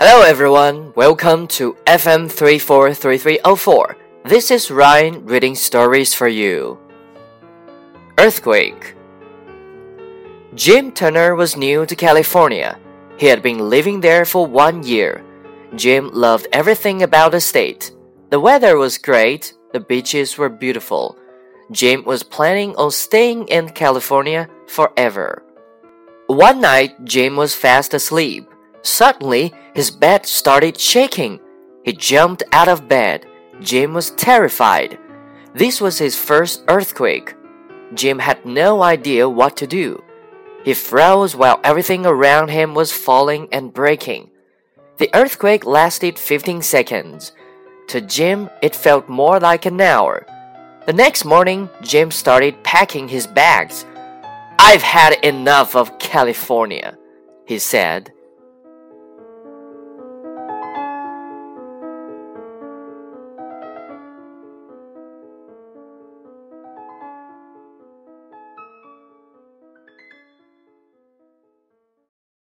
Hello everyone, welcome to FM 343304. This is Ryan reading stories for you. Earthquake Jim Turner was new to California. He had been living there for one year. Jim loved everything about the state. The weather was great, the beaches were beautiful. Jim was planning on staying in California forever. One night, Jim was fast asleep. Suddenly, his bed started shaking. He jumped out of bed. Jim was terrified. This was his first earthquake. Jim had no idea what to do. He froze while everything around him was falling and breaking. The earthquake lasted 15 seconds. To Jim, it felt more like an hour. The next morning, Jim started packing his bags. I've had enough of California, he said.